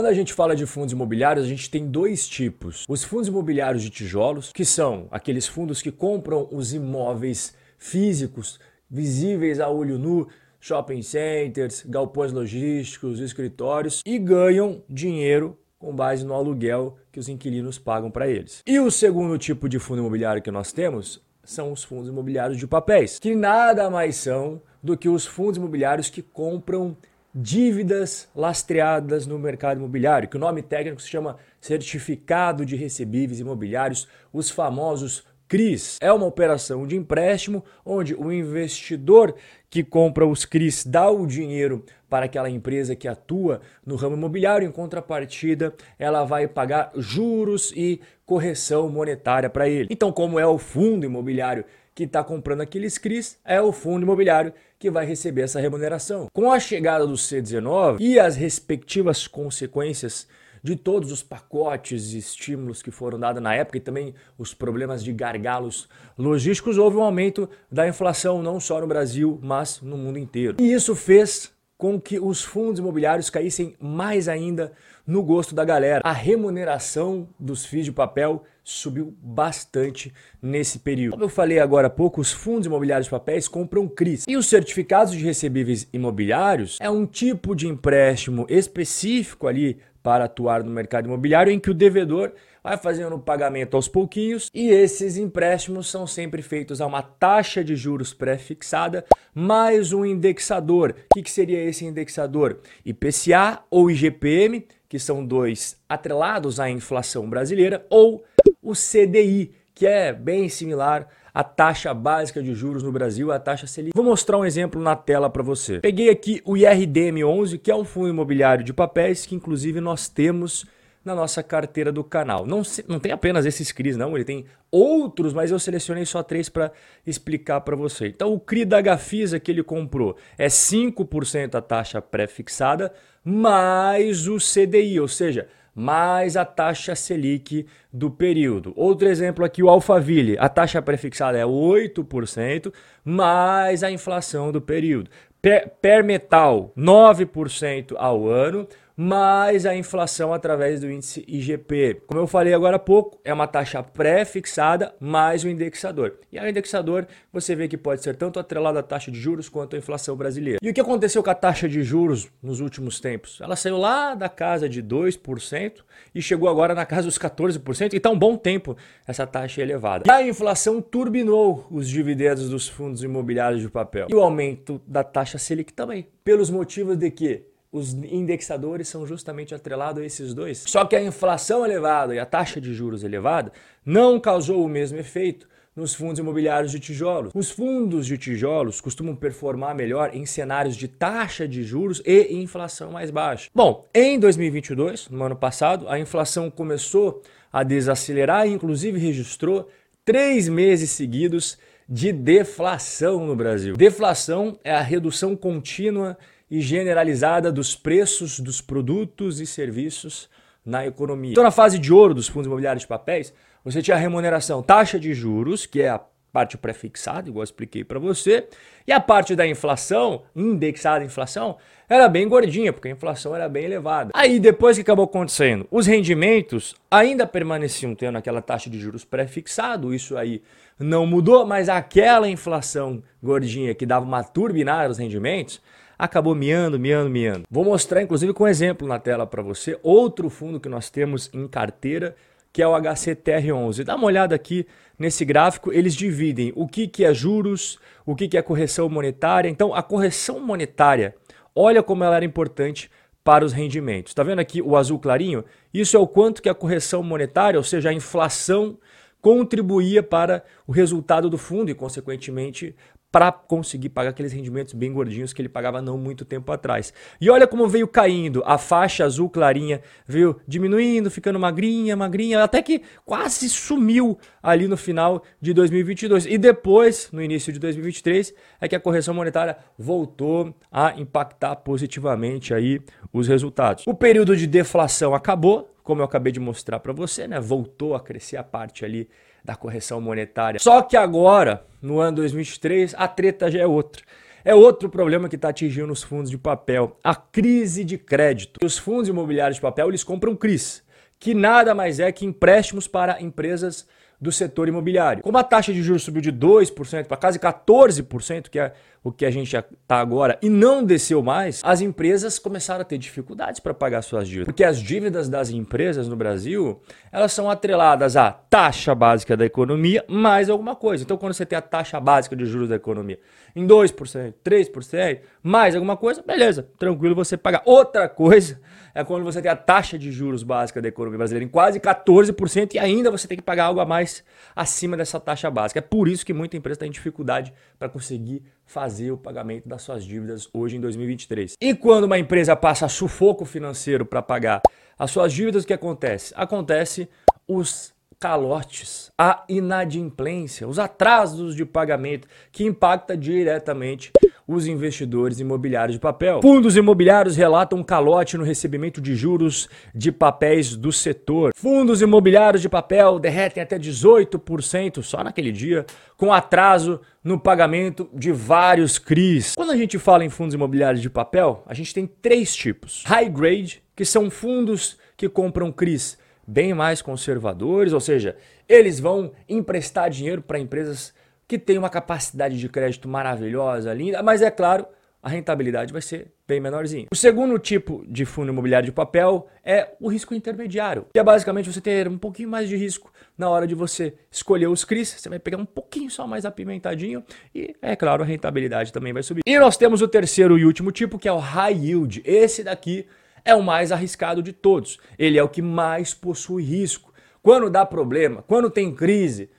Quando a gente fala de fundos imobiliários, a gente tem dois tipos. Os fundos imobiliários de tijolos, que são aqueles fundos que compram os imóveis físicos visíveis a olho nu, shopping centers, galpões logísticos, escritórios e ganham dinheiro com base no aluguel que os inquilinos pagam para eles. E o segundo tipo de fundo imobiliário que nós temos são os fundos imobiliários de papéis, que nada mais são do que os fundos imobiliários que compram dívidas lastreadas no mercado imobiliário, que o nome técnico se chama Certificado de Recebíveis Imobiliários, os famosos CRIs. É uma operação de empréstimo onde o investidor que compra os CRIs dá o dinheiro para aquela empresa que atua no ramo imobiliário, em contrapartida, ela vai pagar juros e correção monetária para ele. Então, como é o fundo imobiliário que está comprando aqueles CRIs, é o fundo imobiliário que vai receber essa remuneração. Com a chegada do C19 e as respectivas consequências de todos os pacotes e estímulos que foram dados na época e também os problemas de gargalos logísticos, houve um aumento da inflação não só no Brasil, mas no mundo inteiro. E isso fez com que os fundos imobiliários caíssem mais ainda no gosto da galera. A remuneração dos FIIs de papel subiu bastante nesse período. Como eu falei agora há pouco, os fundos imobiliários de papéis compram CRIs. E os certificados de recebíveis imobiliários é um tipo de empréstimo específico ali para atuar no mercado imobiliário em que o devedor vai fazendo o pagamento aos pouquinhos e esses empréstimos são sempre feitos a uma taxa de juros pré-fixada mais um indexador. O que, que seria esse indexador? IPCA ou IGPM, que são dois atrelados à inflação brasileira, ou o CDI, que é bem similar à taxa básica de juros no Brasil, a taxa Selic. Vou mostrar um exemplo na tela para você. Peguei aqui o IRDM11, que é um fundo imobiliário de papéis que inclusive nós temos na nossa carteira do canal. Não, não tem apenas esses CRIs, não, ele tem outros, mas eu selecionei só três para explicar para você. Então, o CRI da Gafisa que ele comprou é 5% a taxa pré-fixada mais o CDI, ou seja, mais a taxa Selic do período. Outro exemplo aqui, o Alphaville. A taxa prefixada é 8%, mais a inflação do período. Per, per metal, 9% ao ano, mais a inflação através do índice IGP. Como eu falei agora há pouco, é uma taxa pré-fixada mais o indexador. E o indexador você vê que pode ser tanto atrelado à taxa de juros quanto à inflação brasileira. E o que aconteceu com a taxa de juros nos últimos tempos? Ela saiu lá da casa de 2% e chegou agora na casa dos 14%, e está um bom tempo essa taxa elevada. E a inflação turbinou os dividendos dos fundos imobiliários de papel. E o aumento da taxa Selic também, pelos motivos de que os indexadores são justamente atrelados a esses dois. Só que a inflação elevada e a taxa de juros elevada não causou o mesmo efeito nos fundos imobiliários de tijolos. Os fundos de tijolos costumam performar melhor em cenários de taxa de juros e inflação mais baixa. Bom, em 2022, no ano passado, a inflação começou a desacelerar e inclusive registrou três meses seguidos de deflação no Brasil. Deflação é a redução contínua e generalizada dos preços dos produtos e serviços na economia. Então, na fase de ouro dos fundos imobiliários de papéis, você tinha a remuneração taxa de juros, que é a parte pré-fixada, igual eu expliquei para você, e a parte da inflação, indexada à inflação, era bem gordinha, porque a inflação era bem elevada. Aí depois que acabou acontecendo, os rendimentos ainda permaneciam tendo aquela taxa de juros pré-fixado, isso aí não mudou, mas aquela inflação gordinha que dava uma turbinada nos rendimentos, acabou miando, miando, miando. Vou mostrar inclusive com um exemplo na tela para você outro fundo que nós temos em carteira, que é o HCTR11. Dá uma olhada aqui nesse gráfico, eles dividem o que, que é juros, o que, que é correção monetária. Então, a correção monetária, olha como ela era importante para os rendimentos. Está vendo aqui o azul clarinho? Isso é o quanto que a correção monetária, ou seja, a inflação, contribuía para o resultado do fundo e, consequentemente, para conseguir pagar aqueles rendimentos bem gordinhos que ele pagava não muito tempo atrás. E olha como veio caindo, a faixa azul clarinha veio diminuindo, ficando magrinha, magrinha, até que quase sumiu ali no final de 2022. E depois, no início de 2023, é que a correção monetária voltou a impactar positivamente aí os resultados. O período de deflação acabou, como eu acabei de mostrar para você, né? Voltou a crescer a parte ali da correção monetária. Só que agora, no ano 2023, a treta já é outra. é outro problema que está atingindo os fundos de papel, a crise de crédito. Os fundos imobiliários de papel eles compram CRIs, que nada mais é que empréstimos para empresas do setor imobiliário. Como a taxa de juros subiu de 2% para quase 14%, que é o que a gente está agora, e não desceu mais, as empresas começaram a ter dificuldades para pagar suas dívidas. Porque as dívidas das empresas no Brasil, elas são atreladas à taxa básica da economia mais alguma coisa. Então, quando você tem a taxa básica de juros da economia em 2%, 3%, mais alguma coisa, beleza, tranquilo você pagar. Outra coisa é quando você tem a taxa de juros básica da economia brasileira em quase 14% e ainda você tem que pagar algo a mais acima dessa taxa básica. É por isso que muita empresa tem dificuldade para conseguir fazer o pagamento das suas dívidas hoje em 2023. E quando uma empresa passa sufoco financeiro para pagar as suas dívidas, o que acontece? Acontece os calotes, a inadimplência, os atrasos de pagamento que impacta diretamente os investidores imobiliários de papel. Fundos imobiliários relatam um calote no recebimento de juros de papéis do setor. Fundos imobiliários de papel derretem até 18% só naquele dia, com atraso no pagamento de vários CRIs. Quando a gente fala em fundos imobiliários de papel, a gente tem três tipos: high grade, que são fundos que compram CRIs bem mais conservadores, ou seja, eles vão emprestar dinheiro para empresas que tem uma capacidade de crédito maravilhosa, linda, mas é claro, a rentabilidade vai ser bem menorzinha. O segundo tipo de fundo imobiliário de papel é o risco intermediário, que é basicamente você ter um pouquinho mais de risco na hora de você escolher os CRIs, você vai pegar um pouquinho só mais apimentadinho e, é claro, a rentabilidade também vai subir. E nós temos o terceiro e último tipo, que é o high yield. Esse daqui é o mais arriscado de todos. Ele é o que mais possui risco. Quando dá problema, quando tem crise,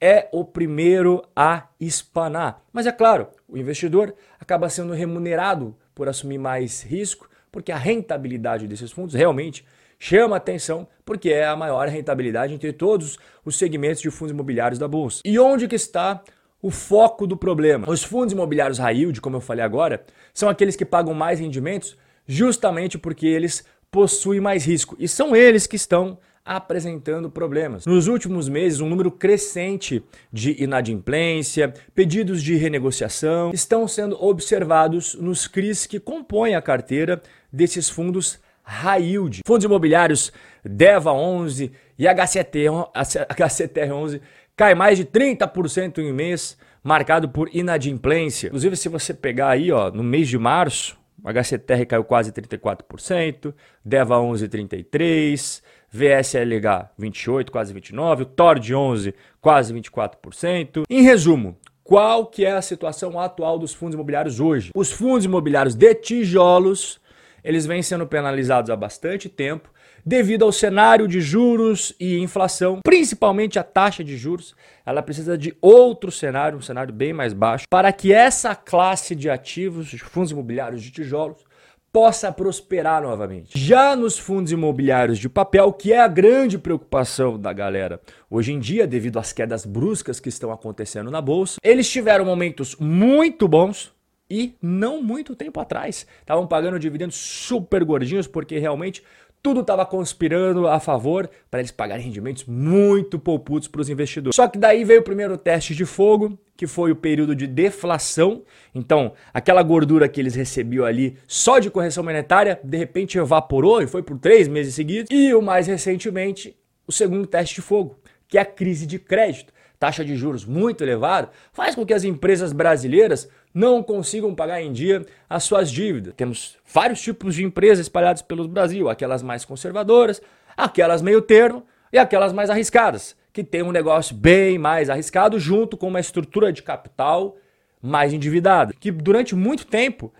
é o primeiro a espanar. Mas é claro, o investidor acaba sendo remunerado por assumir mais risco, porque a rentabilidade desses fundos realmente chama atenção, porque é a maior rentabilidade entre todos os segmentos de fundos imobiliários da bolsa. E onde que está o foco do problema? Os fundos imobiliários high yield, como eu falei agora, são aqueles que pagam mais rendimentos justamente porque eles possuem mais risco e são eles que estão apresentando problemas. Nos últimos meses, um número crescente de inadimplência, pedidos de renegociação estão sendo observados nos CRIs que compõem a carteira desses fundos high yield. Fundos imobiliários DEVA 11 e HCTR 11 cai mais de 30% em um mês, marcado por inadimplência. Inclusive, se você pegar aí, ó, no mês de março, o HCTR caiu quase 34%, DEVA 11 33%, VSLH 28, quase 29, o TORD 11, quase 24%. Em resumo, qual que é a situação atual dos fundos imobiliários hoje? Os fundos imobiliários de tijolos, eles vêm sendo penalizados há bastante tempo devido ao cenário de juros e inflação, principalmente a taxa de juros. Ela precisa de outro cenário, um cenário bem mais baixo, para que essa classe de ativos, de fundos imobiliários de tijolos, possa prosperar novamente. Já nos fundos imobiliários de papel, que é a grande preocupação da galera hoje em dia, devido às quedas bruscas que estão acontecendo na bolsa, eles tiveram momentos muito bons. E não muito tempo atrás, estavam pagando dividendos super gordinhos, porque realmente tudo estava conspirando a favor para eles pagarem rendimentos muito poupudos para os investidores. Só que daí veio o primeiro teste de fogo, que foi o período de deflação. Então, aquela gordura que eles recebiam ali só de correção monetária, de repente evaporou e foi por três meses seguidos. E o mais recentemente, o segundo teste de fogo, que é a crise de crédito taxa de juros muito elevada, faz com que as empresas brasileiras não consigam pagar em dia as suas dívidas. Temos vários tipos de empresas espalhadas pelo Brasil, aquelas mais conservadoras, aquelas meio termo e aquelas mais arriscadas, que tem um negócio bem mais arriscado junto com uma estrutura de capital mais endividada, que durante muito tempo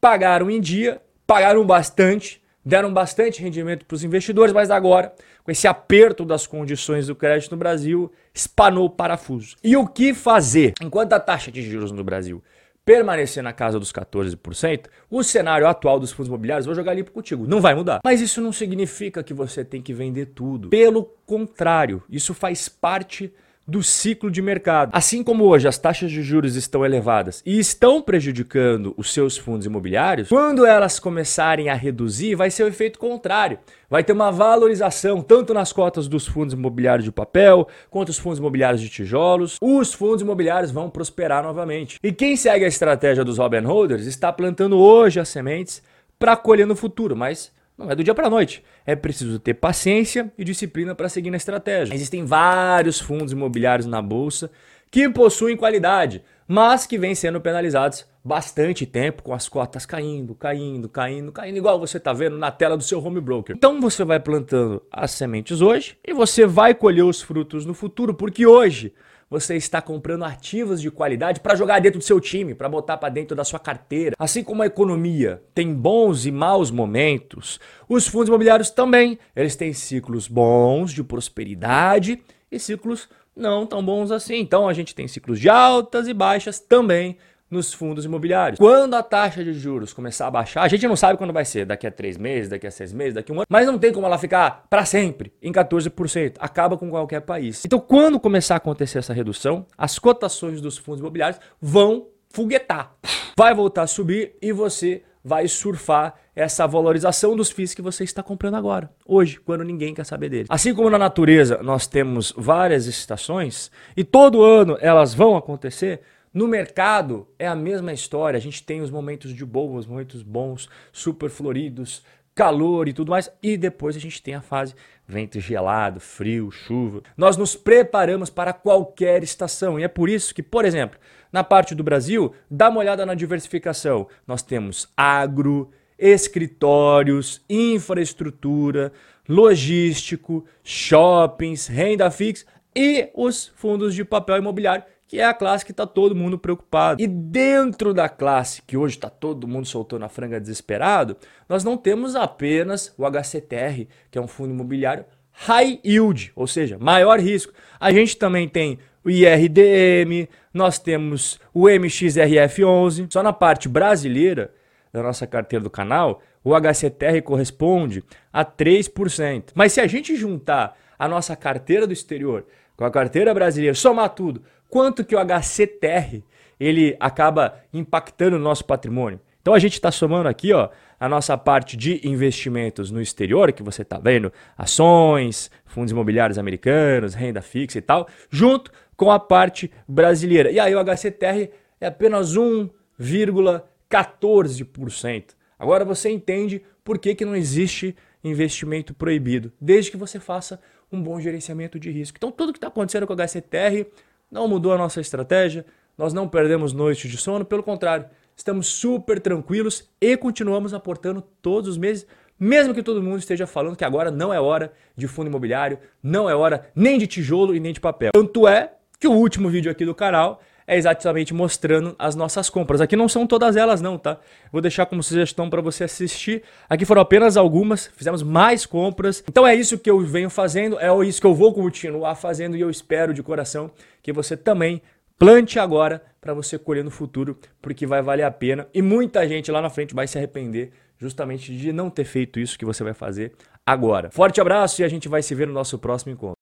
pagaram em dia, pagaram bastante, deram bastante rendimento para os investidores, mas agora com esse aperto das condições do crédito no Brasil, espanou o parafuso. E o que fazer? Enquanto a taxa de juros no Brasil permanecer na casa dos 14%, o cenário atual dos fundos imobiliários, vou jogar limpo contigo, não vai mudar. Mas isso não significa que você tem que vender tudo. Pelo contrário, isso faz parte do ciclo de mercado. Assim como hoje as taxas de juros estão elevadas e estão prejudicando os seus fundos imobiliários, quando elas começarem a reduzir, vai ser o efeito contrário. Vai ter uma valorização tanto nas cotas dos fundos imobiliários de papel quanto os fundos imobiliários de tijolos. Os fundos imobiliários vão prosperar novamente. E quem segue a estratégia dos Robin Holders está plantando hoje as sementes para colher no futuro, mas não é do dia para noite. É preciso ter paciência e disciplina para seguir na estratégia. Existem vários fundos imobiliários na bolsa que possuem qualidade, mas que vêm sendo penalizados bastante tempo com as cotas caindo, caindo, caindo, caindo, igual você está vendo na tela do seu home broker. Então você vai plantando as sementes hoje e você vai colher os frutos no futuro, porque hoje você está comprando ativos de qualidade para jogar dentro do seu time, para botar para dentro da sua carteira. Assim como a economia tem bons e maus momentos, os fundos imobiliários também. Eles têm ciclos bons de prosperidade e ciclos não tão bons assim. Então a gente tem ciclos de altas e baixas também nos fundos imobiliários. Quando a taxa de juros começar a baixar, a gente não sabe quando vai ser, daqui a três meses, daqui a seis meses, daqui a um ano, mas não tem como ela ficar para sempre em 14%. Acaba com qualquer país. Então, quando começar a acontecer essa redução, as cotações dos fundos imobiliários vão foguetar. Vai voltar a subir e você vai surfar essa valorização dos FIIs que você está comprando agora, hoje, quando ninguém quer saber dele. Assim como na natureza nós temos várias estações e todo ano elas vão acontecer, no mercado é a mesma história. A gente tem os momentos de boa, os momentos bons, super floridos, calor e tudo mais. E depois a gente tem a fase vento gelado, frio, chuva. Nós nos preparamos para qualquer estação. E é por isso que, por exemplo, na parte do Brasil, dá uma olhada na diversificação. Nós temos agro, escritórios, infraestrutura, logístico, shoppings, renda fixa e os fundos de papel imobiliário que é a classe que está todo mundo preocupado. E dentro da classe que hoje está todo mundo soltando a franga desesperado, nós não temos apenas o HCTR, que é um fundo imobiliário high yield, ou seja, maior risco. A gente também tem o IRDM, nós temos o MXRF11. Só na parte brasileira da nossa carteira do canal, o HCTR corresponde a 3%. Mas se a gente juntar a nossa carteira do exterior com a carteira brasileira, somar tudo, quanto que o HCTR ele acaba impactando o nosso patrimônio. Então a gente está somando aqui ó, a nossa parte de investimentos no exterior, que você está vendo, ações, fundos imobiliários americanos, renda fixa e tal, junto com a parte brasileira. E aí o HCTR é apenas 1,14%. Agora você entende por que, que não existe investimento proibido, desde que você faça um bom gerenciamento de risco. Então tudo que está acontecendo com o HCTR não mudou a nossa estratégia, nós não perdemos noites de sono, pelo contrário, estamos super tranquilos e continuamos aportando todos os meses, mesmo que todo mundo esteja falando que agora não é hora de fundo imobiliário, não é hora nem de tijolo e nem de papel. Tanto é que o último vídeo aqui do canal é exatamente mostrando as nossas compras. Aqui não são todas elas não, tá? Vou deixar como sugestão para você assistir. Aqui foram apenas algumas, fizemos mais compras. Então é isso que eu venho fazendo, é isso que eu vou continuar fazendo e eu espero de coração que você também plante agora para você colher no futuro, porque vai valer a pena e muita gente lá na frente vai se arrepender justamente de não ter feito isso que você vai fazer agora. Forte abraço e a gente vai se ver no nosso próximo encontro.